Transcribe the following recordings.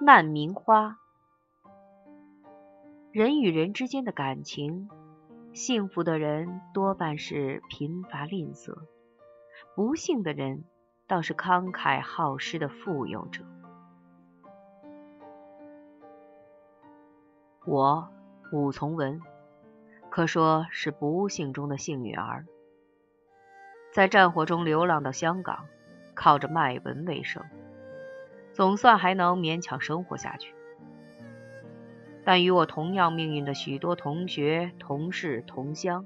难民花。人与人之间的感情，幸福的人多半是贫乏吝啬，不幸的人倒是慷慨好施的富有者。我武从文，可说是不幸中的幸运儿，在战火中流浪到香港，靠着卖文为生，总算还能勉强生活下去。但与我同样命运的许多同学、同事、同乡，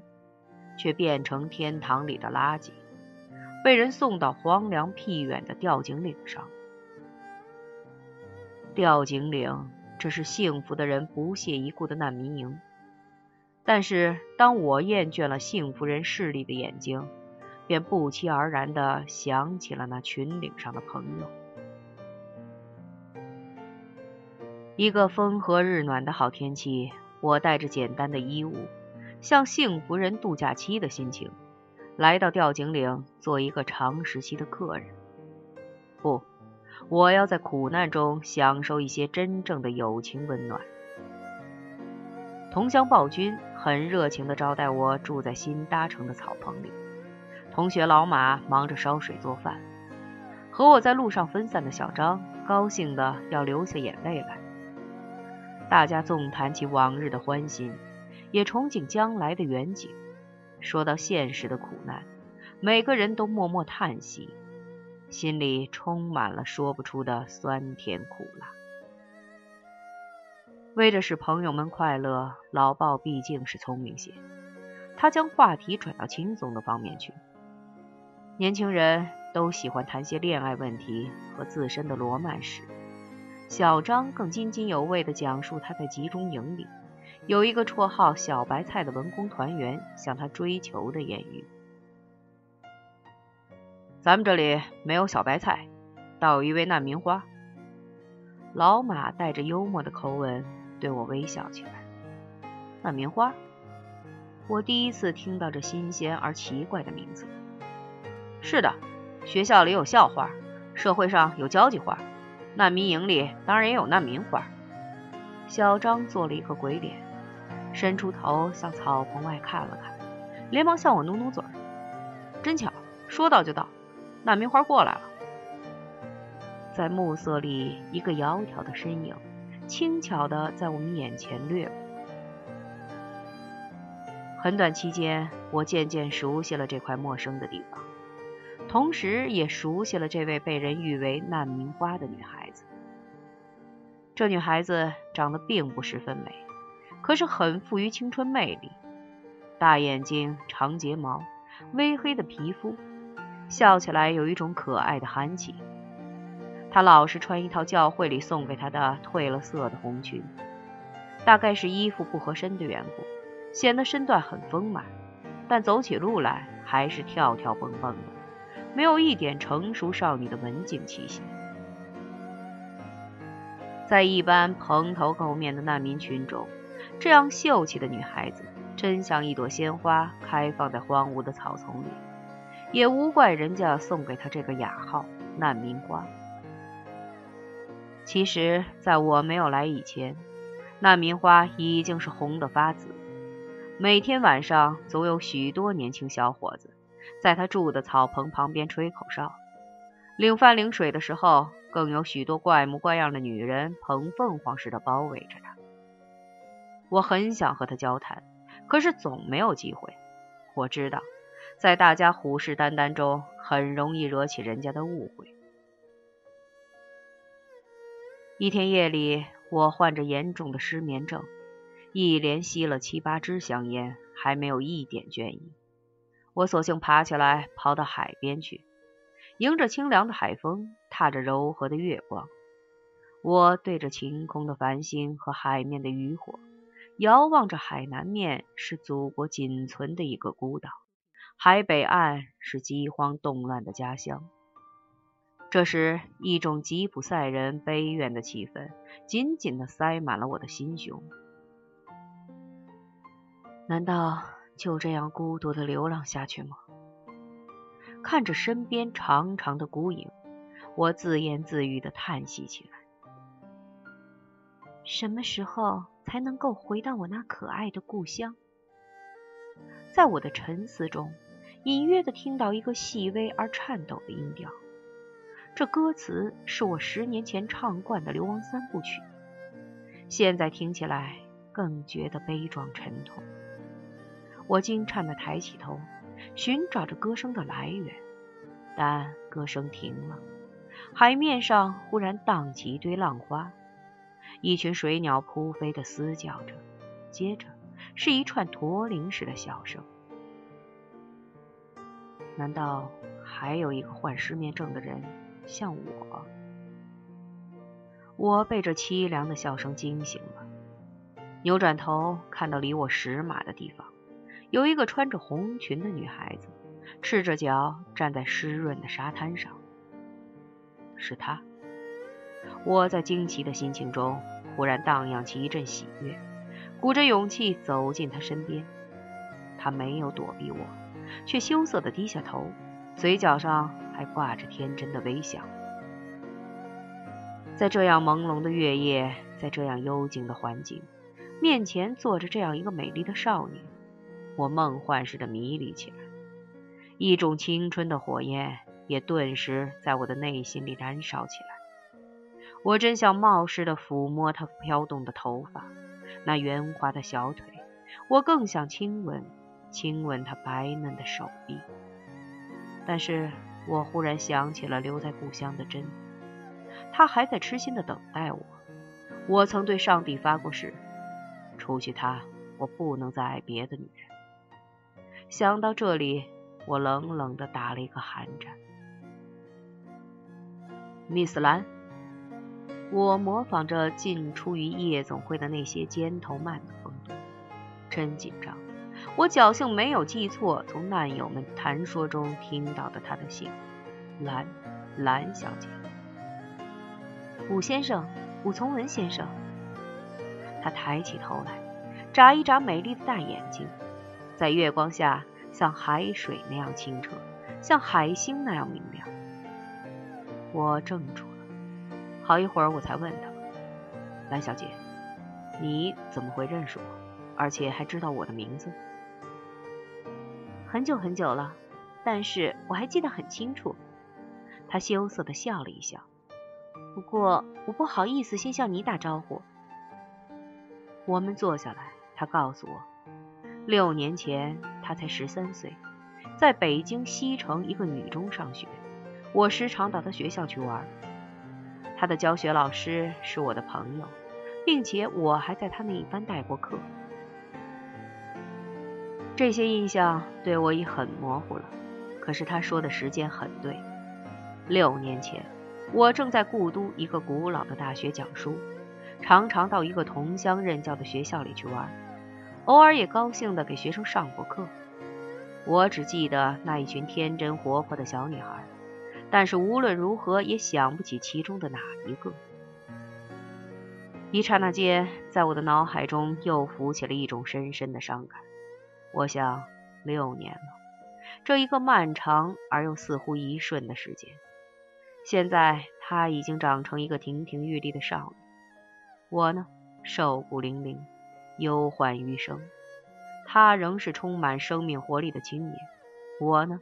却变成天堂里的垃圾，被人送到荒凉僻远的吊井岭上。吊井岭，这是幸福的人不屑一顾的难民营。但是，当我厌倦了幸福人势力的眼睛，便不期而然地想起了那群岭上的朋友。一个风和日暖的好天气，我带着简单的衣物，像幸福人度假期的心情，来到吊井岭做一个长时期的客人。不，我要在苦难中享受一些真正的友情温暖。同乡暴君很热情地招待我住在新搭成的草棚里，同学老马忙着烧水做饭，和我在路上分散的小张高兴的要流下眼泪来。大家纵谈起往日的欢心，也憧憬将来的远景。说到现实的苦难，每个人都默默叹息，心里充满了说不出的酸甜苦辣。为着使朋友们快乐，老鲍毕竟是聪明些，他将话题转到轻松的方面去。年轻人都喜欢谈些恋爱问题和自身的罗曼史。小张更津津有味地讲述他在集中营里有一个绰号“小白菜”的文工团员向他追求的艳遇。咱们这里没有小白菜，倒有一位难民花。老马带着幽默的口吻对我微笑起来。难民花，我第一次听到这新鲜而奇怪的名字。是的，学校里有校花，社会上有交际花。难民营里当然也有难民花。小张做了一个鬼脸，伸出头向草棚外看了看，连忙向我努努嘴。真巧，说到就到，难民花过来了。在暮色里，一个窈窕的身影，轻巧的在我们眼前掠过。很短期间，我渐渐熟悉了这块陌生的地方。同时也熟悉了这位被人誉为难民花的女孩子。这女孩子长得并不十分美，可是很富于青春魅力。大眼睛、长睫毛、微黑的皮肤，笑起来有一种可爱的憨气。她老是穿一套教会里送给她的褪了色的红裙，大概是衣服不合身的缘故，显得身段很丰满，但走起路来还是跳跳蹦蹦的。没有一点成熟少女的文静气息，在一般蓬头垢面的难民群中，这样秀气的女孩子，真像一朵鲜花开放在荒芜的草丛里，也无怪人家送给她这个雅号“难民花”。其实，在我没有来以前，难民花已经是红得发紫，每天晚上总有许多年轻小伙子。在他住的草棚旁边吹口哨，领饭领水的时候，更有许多怪模怪样的女人捧凤凰似的包围着他。我很想和他交谈，可是总没有机会。我知道，在大家虎视眈眈中，很容易惹起人家的误会。一天夜里，我患着严重的失眠症，一连吸了七八支香烟，还没有一点倦意。我索性爬起来，跑到海边去，迎着清凉的海风，踏着柔和的月光，我对着晴空的繁星和海面的渔火，遥望着海南面是祖国仅存的一个孤岛，海北岸是饥荒动乱的家乡。这时，一种吉普赛人悲怨的气氛紧紧地塞满了我的心胸。难道？就这样孤独的流浪下去吗？看着身边长长的孤影，我自言自语的叹息起来。什么时候才能够回到我那可爱的故乡？在我的沉思中，隐约的听到一个细微而颤抖的音调。这歌词是我十年前唱惯的《流亡三部曲》，现在听起来更觉得悲壮沉痛。我惊颤的抬起头，寻找着歌声的来源，但歌声停了。海面上忽然荡起一堆浪花，一群水鸟扑飞的嘶叫着，接着是一串驼铃似的笑声。难道还有一个患失眠症的人像我？我被这凄凉的笑声惊醒了，扭转头看到离我十码的地方，有一个穿着红裙的女孩子，赤着脚站在湿润的沙滩上。是她，我在惊奇的心情中，忽然荡漾起一阵喜悦，鼓着勇气走进她身边。她没有躲避我，却羞涩的低下头，嘴角上还挂着天真的微笑。在这样朦胧的月夜，在这样幽静的环境，面前坐着这样一个美丽的少女，我梦幻似的迷离起来，一种青春的火焰。也顿时在我的内心里燃烧起来。我真想冒失的抚摸她飘动的头发，那圆滑的小腿；我更想亲吻，亲吻她白嫩的手臂。但是我忽然想起了留在故乡的真，他还在痴心的等待我。我曾对上帝发过誓，除去他，我不能再爱别的女人。想到这里，我冷冷的打了一个寒战。Miss 兰，我模仿着进出于夜总会的那些尖头慢的风度，真紧张。我侥幸没有记错从难友们谈说中听到的他的姓，兰，兰小姐。武先生，武从文先生。他抬起头来，眨一眨美丽的大眼睛，在月光下像海水那样清澈，像海星那样明亮。我怔住了，好一会儿我才问他：“蓝小姐，你怎么会认识我，而且还知道我的名字？”很久很久了，但是我还记得很清楚。他羞涩的笑了一笑。不过我不好意思先向你打招呼。我们坐下来，他告诉我，六年前他才十三岁，在北京西城一个女中上学。我时常到他学校去玩，他的教学老师是我的朋友，并且我还在他那一班带过课。这些印象对我已很模糊了，可是他说的时间很对。六年前，我正在故都一个古老的大学讲书，常常到一个同乡任教的学校里去玩，偶尔也高兴地给学生上过课。我只记得那一群天真活泼的小女孩。但是无论如何也想不起其中的哪一个。一刹那间，在我的脑海中又浮起了一种深深的伤感。我想，六年了，这一个漫长而又似乎一瞬的时间。现在，她已经长成一个亭亭玉立的少女，我呢，瘦骨伶仃，忧患余生。她仍是充满生命活力的青年，我呢？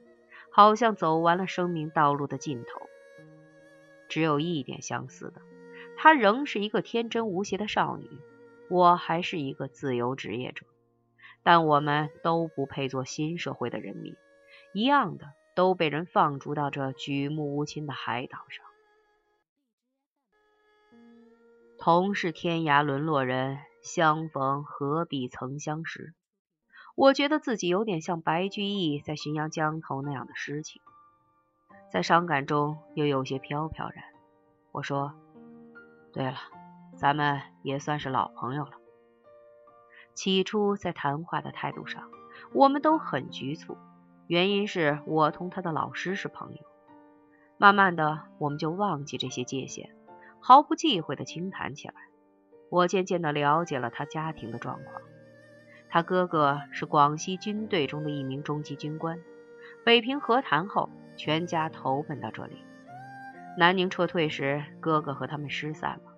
好像走完了生命道路的尽头，只有一点相似的，她仍是一个天真无邪的少女，我还是一个自由职业者，但我们都不配做新社会的人民，一样的都被人放逐到这举目无亲的海岛上。同是天涯沦落人，相逢何必曾相识。我觉得自己有点像白居易在浔阳江头那样的诗情，在伤感中又有些飘飘然。我说：“对了，咱们也算是老朋友了。”起初在谈话的态度上，我们都很局促，原因是我同他的老师是朋友。慢慢的，我们就忘记这些界限，毫不忌讳的轻谈起来。我渐渐的了解了他家庭的状况。他哥哥是广西军队中的一名中级军官，北平和谈后，全家投奔到这里。南宁撤退时，哥哥和他们失散了。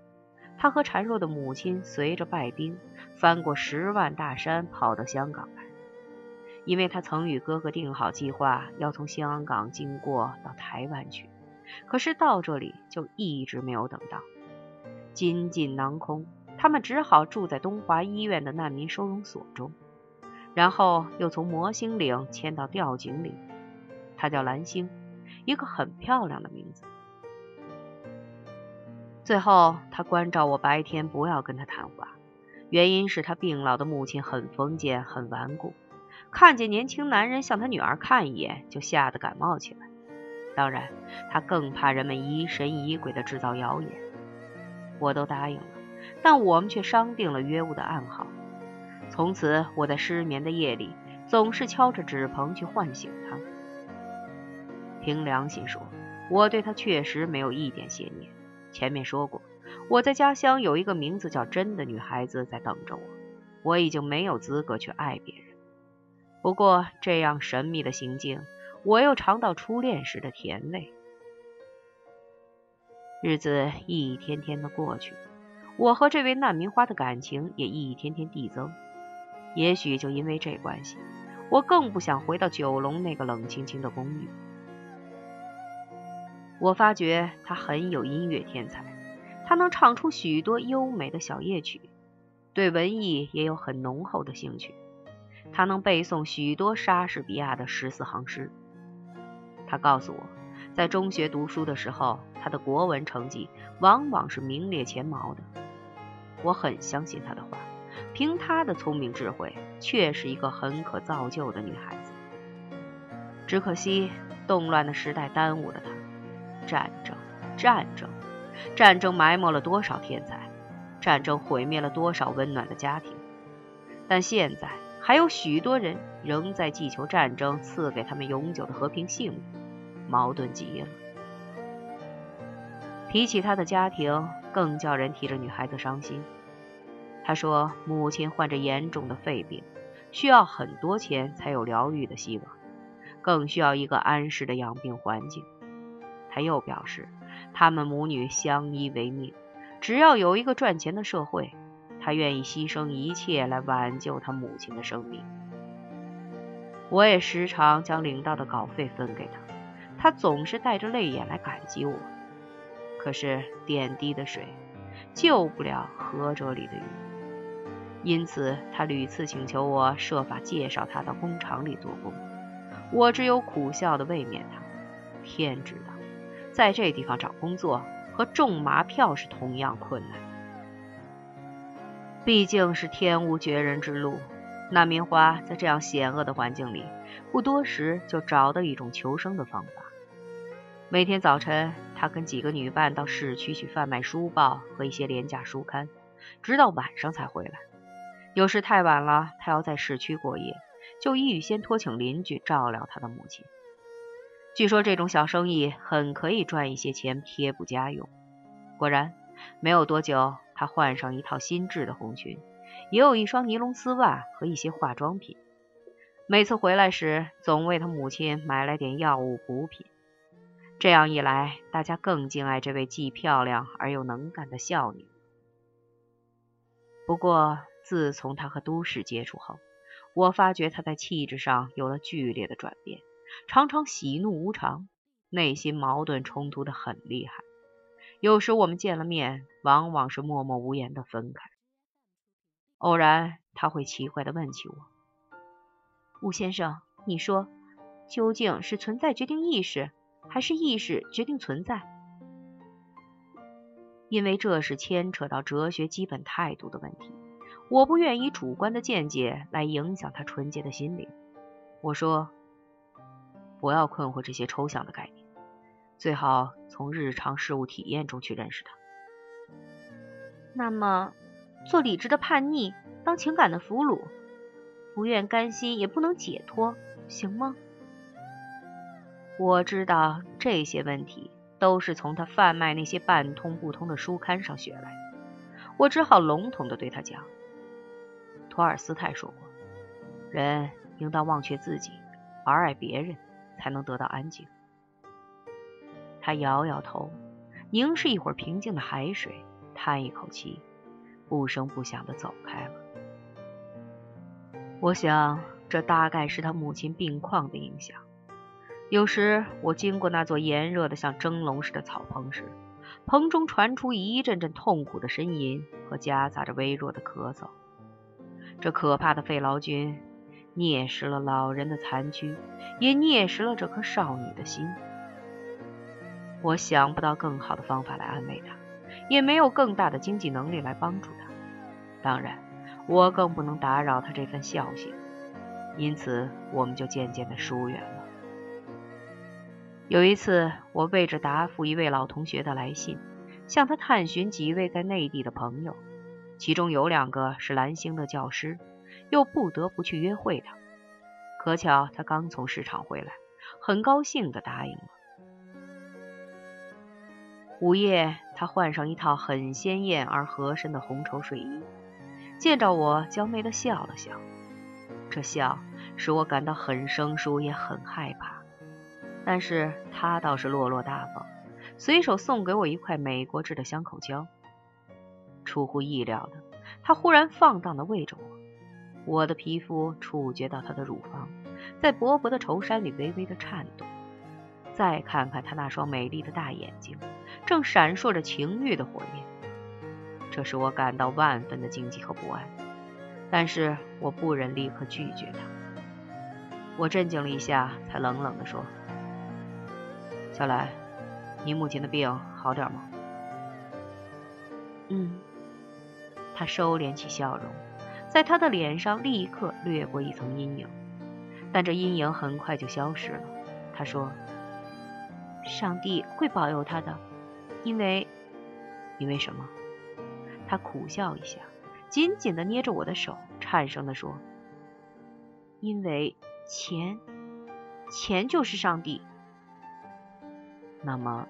他和孱弱的母亲随着败兵翻过十万大山，跑到香港来，因为他曾与哥哥定好计划，要从香港经过到台湾去。可是到这里就一直没有等到，金尽囊空，他们只好住在东华医院的难民收容所中，然后又从魔星岭迁到吊井岭。他叫蓝星，一个很漂亮的名字。最后，他关照我白天不要跟他谈话，原因是他病老的母亲很封建、很顽固，看见年轻男人向他女儿看一眼，就吓得感冒起来。当然，他更怕人们疑神疑鬼的制造谣言。我都答应了，但我们却商定了约物的暗号。从此，我在失眠的夜里总是敲着纸棚去唤醒他。凭良心说，我对他确实没有一点邪念。前面说过，我在家乡有一个名字叫真的女孩子在等着我，我已经没有资格去爱别人。不过，这样神秘的行径。我又尝到初恋时的甜味。日子一天天的过去，我和这位难民花的感情也一天天递增。也许就因为这关系，我更不想回到九龙那个冷清清的公寓。我发觉他很有音乐天才，他能唱出许多优美的小夜曲，对文艺也有很浓厚的兴趣。他能背诵许多莎士比亚的十四行诗。他告诉我，在中学读书的时候，他的国文成绩往往是名列前茅的。我很相信他的话，凭他的聪明智慧，确是一个很可造就的女孩子。只可惜，动乱的时代耽误了她。战争，战争，战争埋没了多少天才，战争毁灭了多少温暖的家庭。但现在，还有许多人仍在祈求战争赐给他们永久的和平幸福。矛盾极了。提起他的家庭，更叫人替这女孩子伤心。他说，母亲患着严重的肺病，需要很多钱才有疗愈的希望，更需要一个安适的养病环境。他又表示，他们母女相依为命，只要有一个赚钱的社会，他愿意牺牲一切来挽救他母亲的生命。我也时常将领到的稿费分给他。他总是带着泪眼来感激我，可是点滴的水救不了河辙里的鱼，因此他屡次请求我设法介绍他到工厂里做工，我只有苦笑的慰勉他。天知道，在这地方找工作和种麻票是同样困难，毕竟是天无绝人之路。那棉花在这样险恶的环境里，不多时就找到一种求生的方法。每天早晨，他跟几个女伴到市区去贩卖书报和一些廉价书刊，直到晚上才回来。有时太晚了，他要在市区过夜，就一预先托请邻居照料他的母亲。据说这种小生意很可以赚一些钱贴补家用。果然，没有多久，他换上一套新制的红裙，也有一双尼龙丝袜和一些化妆品。每次回来时，总为他母亲买来点药物补品。这样一来，大家更敬爱这位既漂亮而又能干的孝女。不过，自从他和都市接触后，我发觉他在气质上有了剧烈的转变，常常喜怒无常，内心矛盾冲突的很厉害。有时我们见了面，往往是默默无言的分开。偶然，他会奇怪的问起我：“吴先生，你说，究竟是存在决定意识？”还是意识决定存在，因为这是牵扯到哲学基本态度的问题。我不愿以主观的见解来影响他纯洁的心灵。我说，不要困惑这些抽象的概念，最好从日常事物体验中去认识它。那么，做理智的叛逆，当情感的俘虏，不愿甘心也不能解脱，行吗？我知道这些问题都是从他贩卖那些半通不通的书刊上学来的，我只好笼统地对他讲：托尔斯泰说过，人应当忘却自己，而爱别人，才能得到安静。他摇摇头，凝视一会儿平静的海水，叹一口气，不声不响的走开了。我想，这大概是他母亲病况的影响。有时我经过那座炎热的像蒸笼似的草棚时，棚中传出一阵阵痛苦的呻吟和夹杂着微弱的咳嗽。这可怕的肺痨菌啮食了老人的残躯，也啮食了这颗少女的心。我想不到更好的方法来安慰她，也没有更大的经济能力来帮助她。当然。我更不能打扰他这份孝心，因此我们就渐渐的疏远了。有一次，我背着答复一位老同学的来信，向他探寻几位在内地的朋友，其中有两个是蓝星的教师，又不得不去约会他。可巧他刚从市场回来，很高兴地答应了。午夜，他换上一套很鲜艳而合身的红绸睡衣。见着我，娇媚地笑了笑，这笑使我感到很生疏，也很害怕。但是他倒是落落大方，随手送给我一块美国制的香口胶。出乎意料的，他忽然放荡的喂着我，我的皮肤触觉到他的乳房，在薄薄的绸衫里微微的颤动。再看看他那双美丽的大眼睛，正闪烁着情欲的火焰。这使我感到万分的惊悸和不安，但是我不忍立刻拒绝他。我镇静了一下，才冷冷地说：“小兰，你母亲的病好点吗？”“嗯。”他收敛起笑容，在他的脸上立刻掠过一层阴影，但这阴影很快就消失了。他说：“上帝会保佑他的，因为……因为什么？”他苦笑一下，紧紧地捏着我的手，颤声地说：“因为钱，钱就是上帝。那么，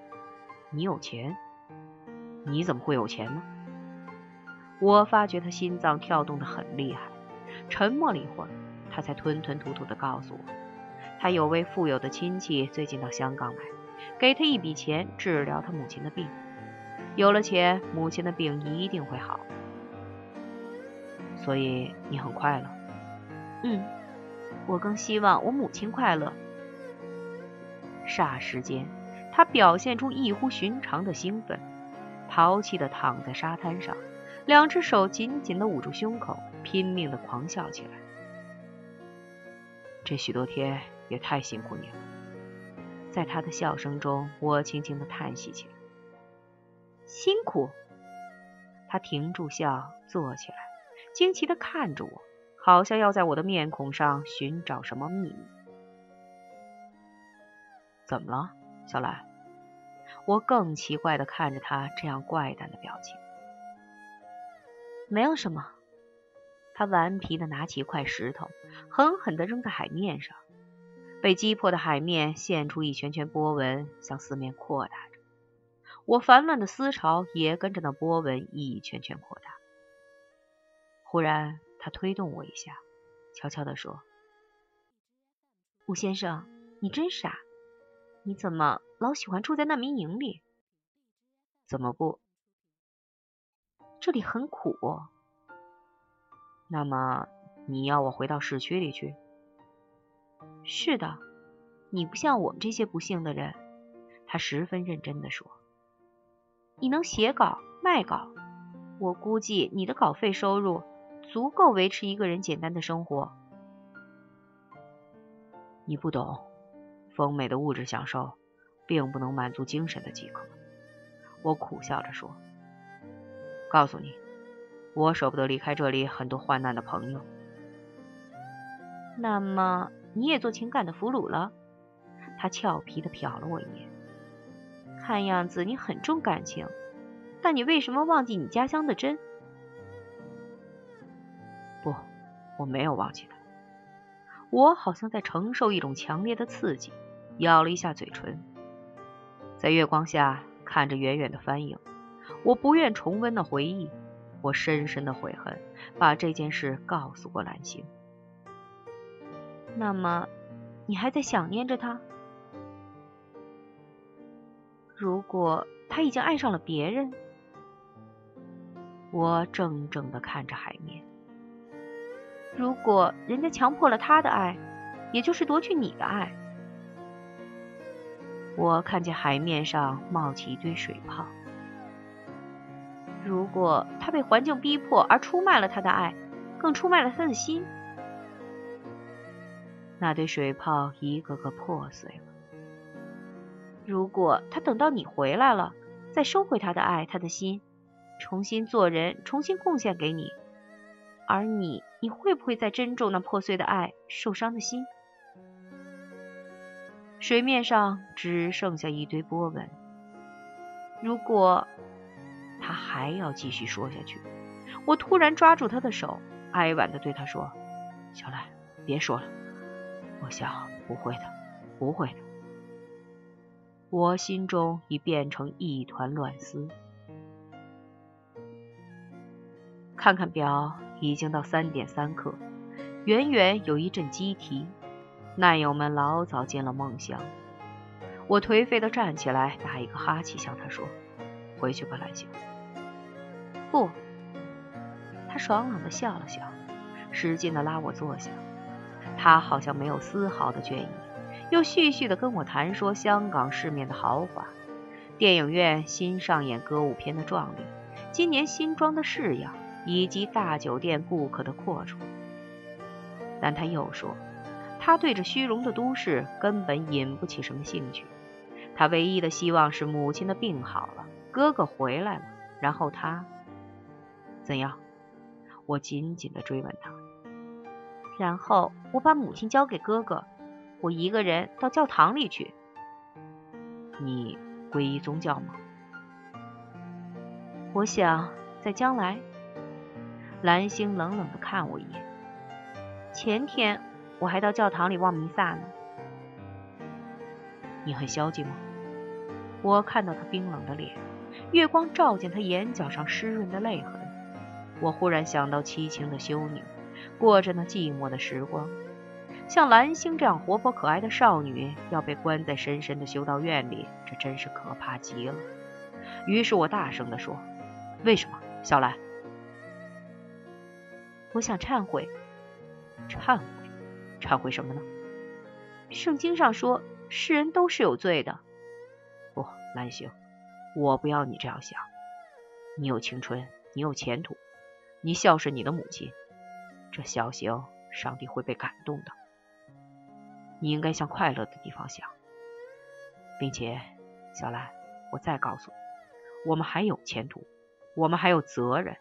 你有钱？你怎么会有钱呢？”我发觉他心脏跳动得很厉害，沉默了一会儿，他才吞吞吐吐地告诉我：“他有位富有的亲戚最近到香港来，给他一笔钱治疗他母亲的病。”有了钱，母亲的病一定会好，所以你很快乐。嗯，我更希望我母亲快乐。霎时间，他表现出异乎寻常的兴奋，淘气的躺在沙滩上，两只手紧紧的捂住胸口，拼命的狂笑起来。这许多天也太辛苦你了，在他的笑声中，我轻轻的叹息起来。辛苦。他停住笑，坐起来，惊奇的看着我，好像要在我的面孔上寻找什么秘密。怎么了，小兰？我更奇怪的看着他这样怪诞的表情。没有什么。他顽皮地拿起一块石头，狠狠地扔在海面上，被击破的海面现出一圈圈波纹，向四面扩大着。我烦乱的思潮也跟着那波纹一圈圈扩大。忽然，他推动我一下，悄悄地说：“吴先生，你真傻！你怎么老喜欢住在难民营里？怎么不？这里很苦。那么，你要我回到市区里去？是的，你不像我们这些不幸的人。”他十分认真地说。你能写稿卖稿，我估计你的稿费收入足够维持一个人简单的生活。你不懂，丰美的物质享受并不能满足精神的饥渴。我苦笑着说：“告诉你，我舍不得离开这里很多患难的朋友。”那么你也做情感的俘虏了？他俏皮的瞟了我一眼。看样子你很重感情，但你为什么忘记你家乡的真？不，我没有忘记他。我好像在承受一种强烈的刺激，咬了一下嘴唇。在月光下看着远远的帆影，我不愿重温的回忆。我深深的悔恨，把这件事告诉过蓝星。那么，你还在想念着他？如果他已经爱上了别人，我怔怔的看着海面。如果人家强迫了他的爱，也就是夺去你的爱。我看见海面上冒起一堆水泡。如果他被环境逼迫而出卖了他的爱，更出卖了他的心。那堆水泡一个个破碎了。如果他等到你回来了，再收回他的爱，他的心，重新做人，重新贡献给你，而你，你会不会再珍重那破碎的爱，受伤的心？水面上只剩下一堆波纹。如果他还要继续说下去，我突然抓住他的手，哀婉的对他说：“小兰，别说了，我想不会的，不会的。”我心中已变成一团乱丝。看看表，已经到三点三刻，远远有一阵鸡啼，难友们老早进了梦乡。我颓废的站起来，打一个哈欠，向他说：“回去吧，兰星。”不，他爽朗的笑了笑，使劲的拉我坐下。他好像没有丝毫的倦意。又絮絮的跟我谈说香港市面的豪华，电影院新上演歌舞片的壮丽，今年新装的式样，以及大酒店顾客的阔绰。但他又说，他对这虚荣的都市根本引不起什么兴趣，他唯一的希望是母亲的病好了，哥哥回来了，然后他怎样？我紧紧的追问他，然后我把母亲交给哥哥。我一个人到教堂里去。你皈依宗教吗？我想在将来。蓝星冷冷的看我一眼。前天我还到教堂里望弥撒呢。你很消极吗？我看到他冰冷的脸，月光照见他眼角上湿润的泪痕。我忽然想到凄情的修女，过着那寂寞的时光。像蓝星这样活泼可爱的少女，要被关在深深的修道院里，这真是可怕极了。于是我大声地说：“为什么，小兰？我想忏悔。忏悔？忏悔什么呢？圣经上说，世人都是有罪的。不，蓝星，我不要你这样想。你有青春，你有前途，你孝顺你的母亲，这小行，上帝会被感动的。”你应该向快乐的地方想，并且，小兰，我再告诉你，我们还有前途，我们还有责任。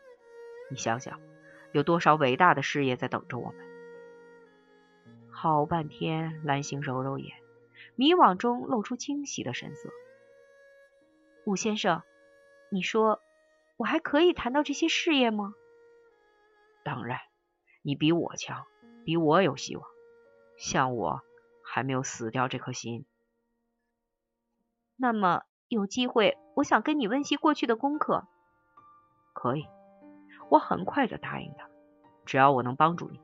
你想想，有多少伟大的事业在等着我们？好半天，蓝星揉揉眼，迷惘中露出惊喜的神色。武先生，你说我还可以谈到这些事业吗？当然，你比我强，比我有希望。像我。还没有死掉这颗心。那么有机会，我想跟你温习过去的功课。可以，我很快就答应他，只要我能帮助你。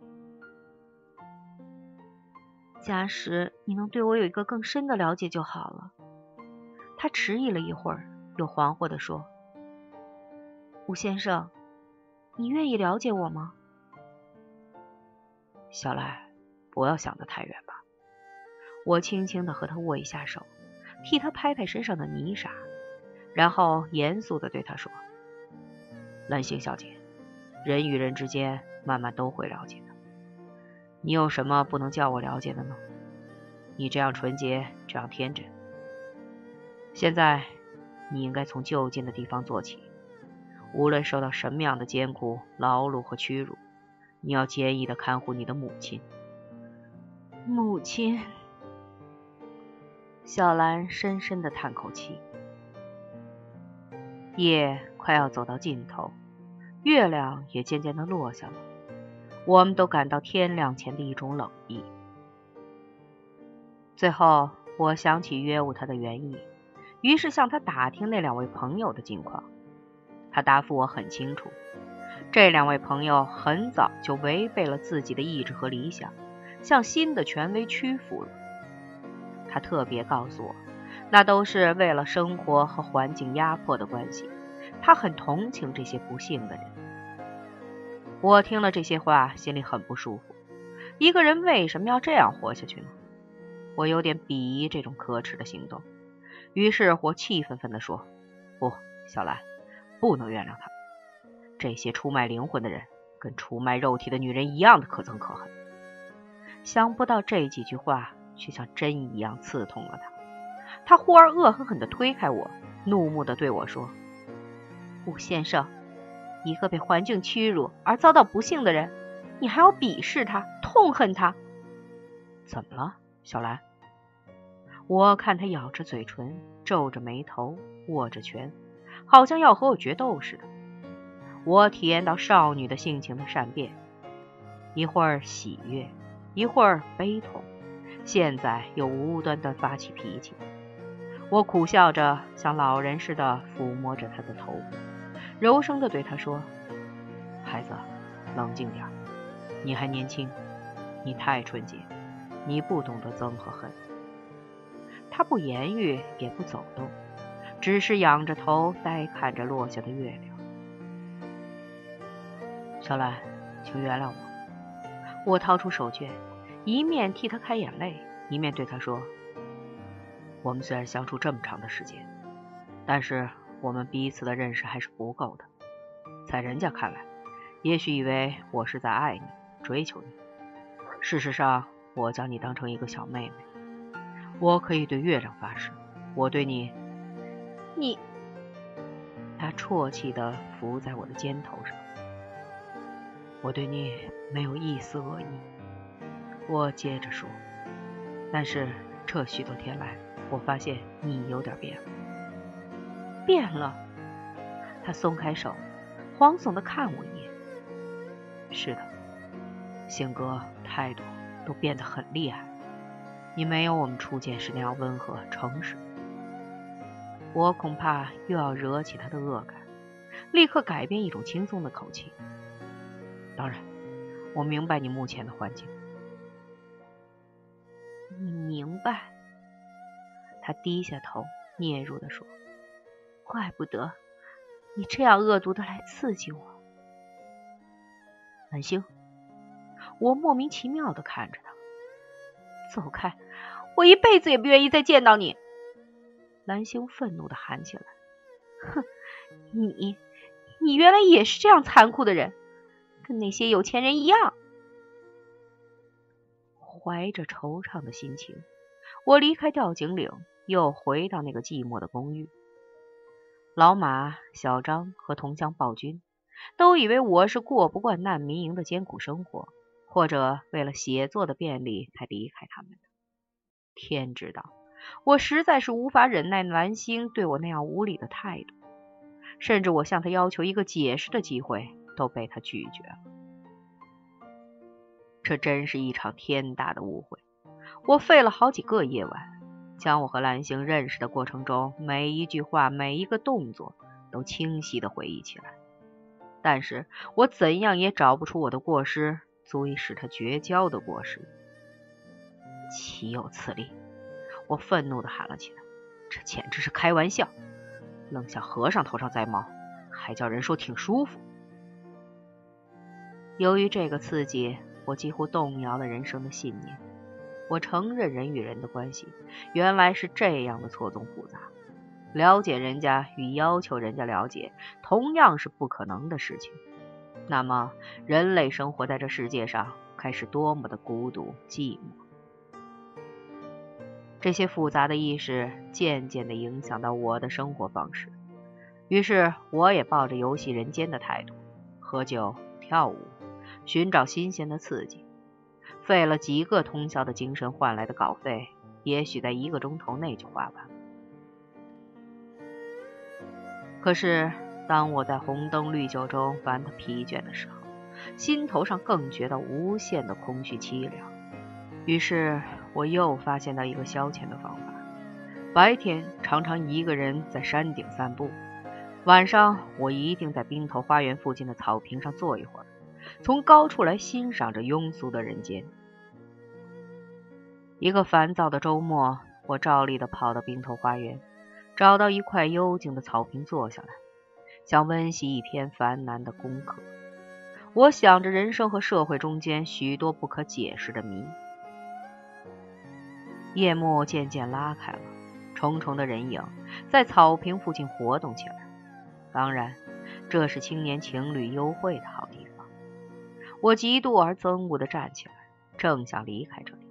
假使你能对我有一个更深的了解就好了。他迟疑了一会儿，又惶惑地说：“吴先生，你愿意了解我吗？”小赖，不要想得太远吧。我轻轻地和他握一下手，替他拍拍身上的泥沙，然后严肃地对他说：“兰星小姐，人与人之间慢慢都会了解的。你有什么不能叫我了解的呢？你这样纯洁，这样天真。现在，你应该从就近的地方做起。无论受到什么样的艰苦、劳碌和屈辱，你要坚毅的看护你的母亲。母亲。”小兰深深的叹口气。夜快要走到尽头，月亮也渐渐的落下了。我们都感到天亮前的一种冷意。最后，我想起约晤他的原意，于是向他打听那两位朋友的近况。他答复我很清楚，这两位朋友很早就违背了自己的意志和理想，向新的权威屈服了。他特别告诉我，那都是为了生活和环境压迫的关系，他很同情这些不幸的人。我听了这些话，心里很不舒服。一个人为什么要这样活下去呢？我有点鄙夷这种可耻的行动。于是我气愤愤地说：“不，小兰，不能原谅他。这些出卖灵魂的人，跟出卖肉体的女人一样的可憎可恨。”想不到这几句话却像针一样刺痛了他。他忽而恶狠狠地推开我，怒目地对我说：“武先生，一个被环境屈辱而遭到不幸的人，你还要鄙视他、痛恨他？怎么了，小兰？”我看他咬着嘴唇，皱着眉头，握着拳，好像要和我决斗似的。我体验到少女的性情的善变，一会儿喜悦，一会儿悲痛，现在又无端端发起脾气。我苦笑着，像老人似的抚摸着她的头，柔声的对她说：“孩子，冷静点，你还年轻，你太纯洁，你不懂得憎和恨。”她不言语，也不走动，只是仰着头，呆看着落下的月亮。小兰，请原谅我。我掏出手绢，一面替他开眼泪，一面对他说：“我们虽然相处这么长的时间，但是我们彼此的认识还是不够的。在人家看来，也许以为我是在爱你、追求你。事实上，我将你当成一个小妹妹。”我可以对月亮发誓，我对你，你，他啜泣的伏在我的肩头上，我对你没有一丝恶意。我接着说，但是这许多天来，我发现你有点变了，变了。他松开手，惶悚的看我一眼。是的，性格、态度都变得很厉害。你没有我们初见时那样温和诚实，我恐怕又要惹起他的恶感，立刻改变一种轻松的口气。当然，我明白你目前的环境。你明白？他低下头，嗫嚅的说：“怪不得你这样恶毒的来刺激我。”蓝星，我莫名其妙的看着他。走开！我一辈子也不愿意再见到你。蓝星愤怒的喊起来：“哼，你，你原来也是这样残酷的人，跟那些有钱人一样。”怀着惆怅的心情，我离开吊井岭，又回到那个寂寞的公寓。老马、小张和同乡暴君都以为我是过不惯难民营的艰苦生活。或者为了写作的便利才离开他们的。天知道，我实在是无法忍耐蓝星对我那样无礼的态度，甚至我向他要求一个解释的机会，都被他拒绝了。这真是一场天大的误会。我费了好几个夜晚，将我和蓝星认识的过程中每一句话、每一个动作都清晰的回忆起来，但是我怎样也找不出我的过失。足以使他绝交的过失，岂有此理！我愤怒的喊了起来：“这简直是开玩笑，愣向和尚头上栽毛，还叫人说挺舒服。”由于这个刺激，我几乎动摇了人生的信念。我承认人与人的关系原来是这样的错综复杂，了解人家与要求人家了解，同样是不可能的事情。那么，人类生活在这世界上，该是多么的孤独寂寞！这些复杂的意识渐渐地影响到我的生活方式，于是我也抱着游戏人间的态度，喝酒、跳舞，寻找新鲜的刺激。费了几个通宵的精神换来的稿费，也许在一个钟头内就花完。可是。当我在红灯绿酒中玩得疲倦的时候，心头上更觉得无限的空虚凄凉。于是，我又发现到一个消遣的方法：白天常常一个人在山顶散步，晚上我一定在冰头花园附近的草坪上坐一会儿，从高处来欣赏着庸俗的人间。一个烦躁的周末，我照例的跑到冰头花园，找到一块幽静的草坪坐下来。想温习一篇繁难的功课。我想着人生和社会中间许多不可解释的谜。夜幕渐渐拉开了，重重的人影在草坪附近活动起来。当然，这是青年情侣幽会的好地方。我极度而憎恶地站起来，正想离开这里，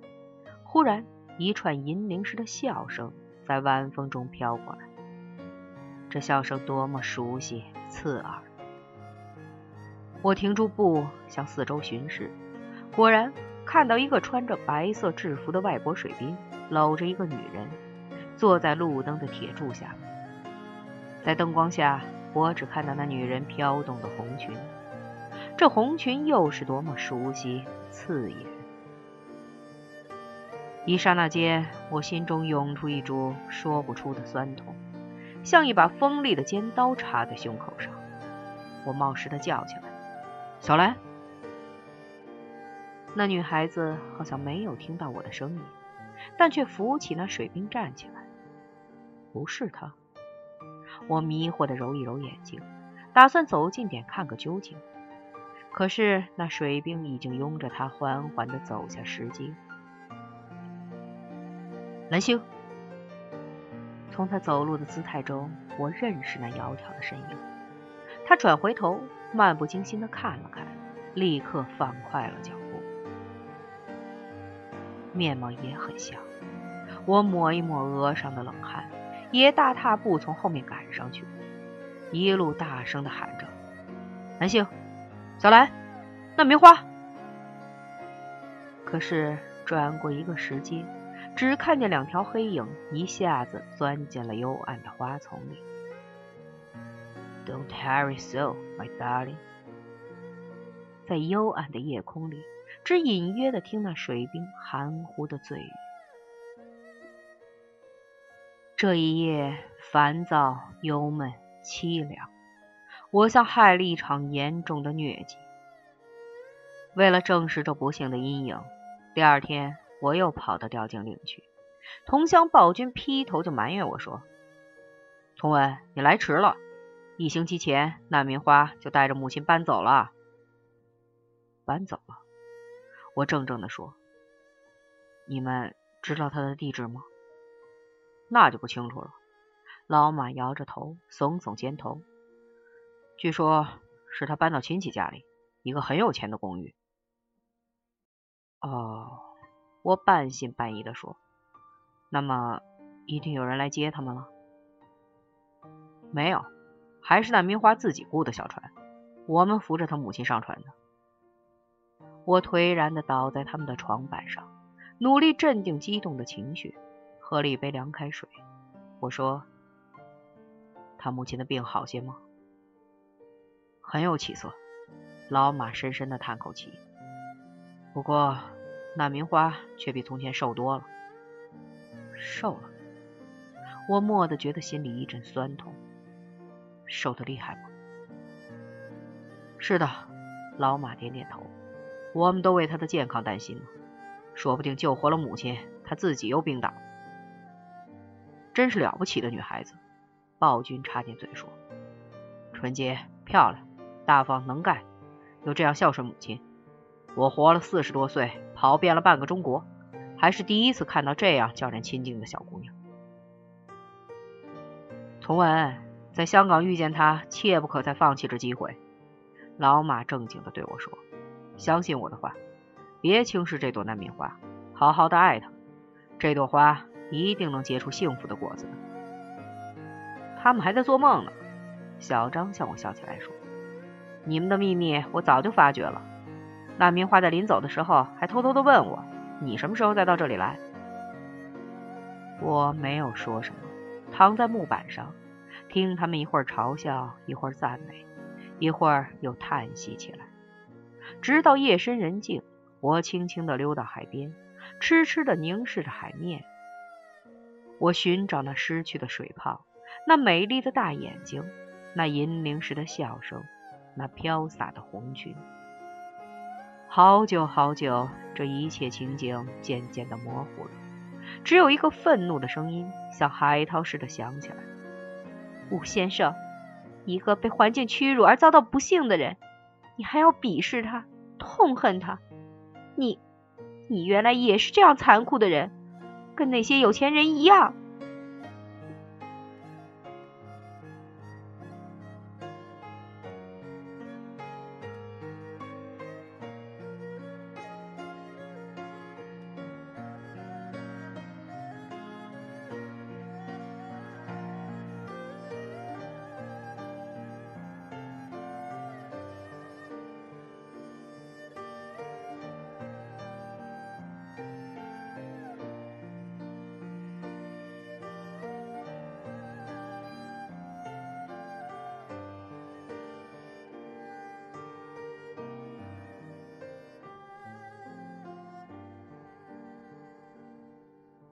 忽然一串银铃似的笑声在晚风中飘过来。这笑声多么熟悉、刺耳！我停住步，向四周巡视，果然看到一个穿着白色制服的外国水兵，搂着一个女人，坐在路灯的铁柱下。在灯光下，我只看到那女人飘动的红裙，这红裙又是多么熟悉、刺眼！一刹那间，我心中涌出一株说不出的酸痛。像一把锋利的尖刀插在胸口上，我冒失的叫起来：“小兰！”那女孩子好像没有听到我的声音，但却扶起那水兵站起来。不是他。我迷惑的揉一揉眼睛，打算走近点看个究竟。可是那水兵已经拥着她缓缓的走下石阶。蓝星。从他走路的姿态中，我认识那窈窕的身影。他转回头，漫不经心地看了看，立刻放快了脚。面貌也很像。我抹一抹额上的冷汗，也大踏步从后面赶上去，一路大声地喊着：“南星，小兰，那梅花。”可是转过一个石阶。只看见两条黑影一下子钻进了幽暗的花丛里。Don't hurry so, my darling。在幽暗的夜空里，只隐约的听那水兵含糊的醉语。这一夜烦躁、忧闷、凄凉，我像害了一场严重的疟疾。为了证实这不幸的阴影，第二天。我又跑到吊井岭去，同乡暴君劈头就埋怨我说：“同文，你来迟了，一星期前那棉花就带着母亲搬走了。”搬走了，我怔怔地说：“你们知道他的地址吗？”那就不清楚了。老马摇着头，耸耸肩头：“据说是他搬到亲戚家里，一个很有钱的公寓。”哦。我半信半疑的说：“那么，一定有人来接他们了？”没有，还是那明花自己雇的小船，我们扶着他母亲上船的。我颓然的倒在他们的床板上，努力镇定激动的情绪，喝了一杯凉开水。我说：“他母亲的病好些吗？”很有起色。老马深深的叹口气。不过。那名花却比从前瘦多了，瘦了。我蓦地觉得心里一阵酸痛，瘦得厉害吗？是的，老马点点头。我们都为他的健康担心呢，说不定救活了母亲，他自己又病倒。真是了不起的女孩子，暴君插进嘴说：“纯洁、漂亮、大方、能干，又这样孝顺母亲。”我活了四十多岁，跑遍了半个中国，还是第一次看到这样叫人亲近的小姑娘。童文，在香港遇见她，切不可再放弃这机会。老马正经的对我说：“相信我的话，别轻视这朵难民花，好好的爱她，这朵花一定能结出幸福的果子的。”他们还在做梦呢。小张向我笑起来说：“你们的秘密我早就发觉了。”那明花在临走的时候还偷偷的问我：“你什么时候再到这里来？”我没有说什么，躺在木板上，听他们一会儿嘲笑，一会儿赞美，一会儿又叹息起来。直到夜深人静，我轻轻的溜到海边，痴痴的凝视着海面。我寻找那失去的水泡，那美丽的大眼睛，那银铃似的笑声，那飘洒的红裙。好久好久，这一切情景渐渐的模糊了，只有一个愤怒的声音像海涛似的响起来：“武先生，一个被环境屈辱而遭到不幸的人，你还要鄙视他，痛恨他？你，你原来也是这样残酷的人，跟那些有钱人一样。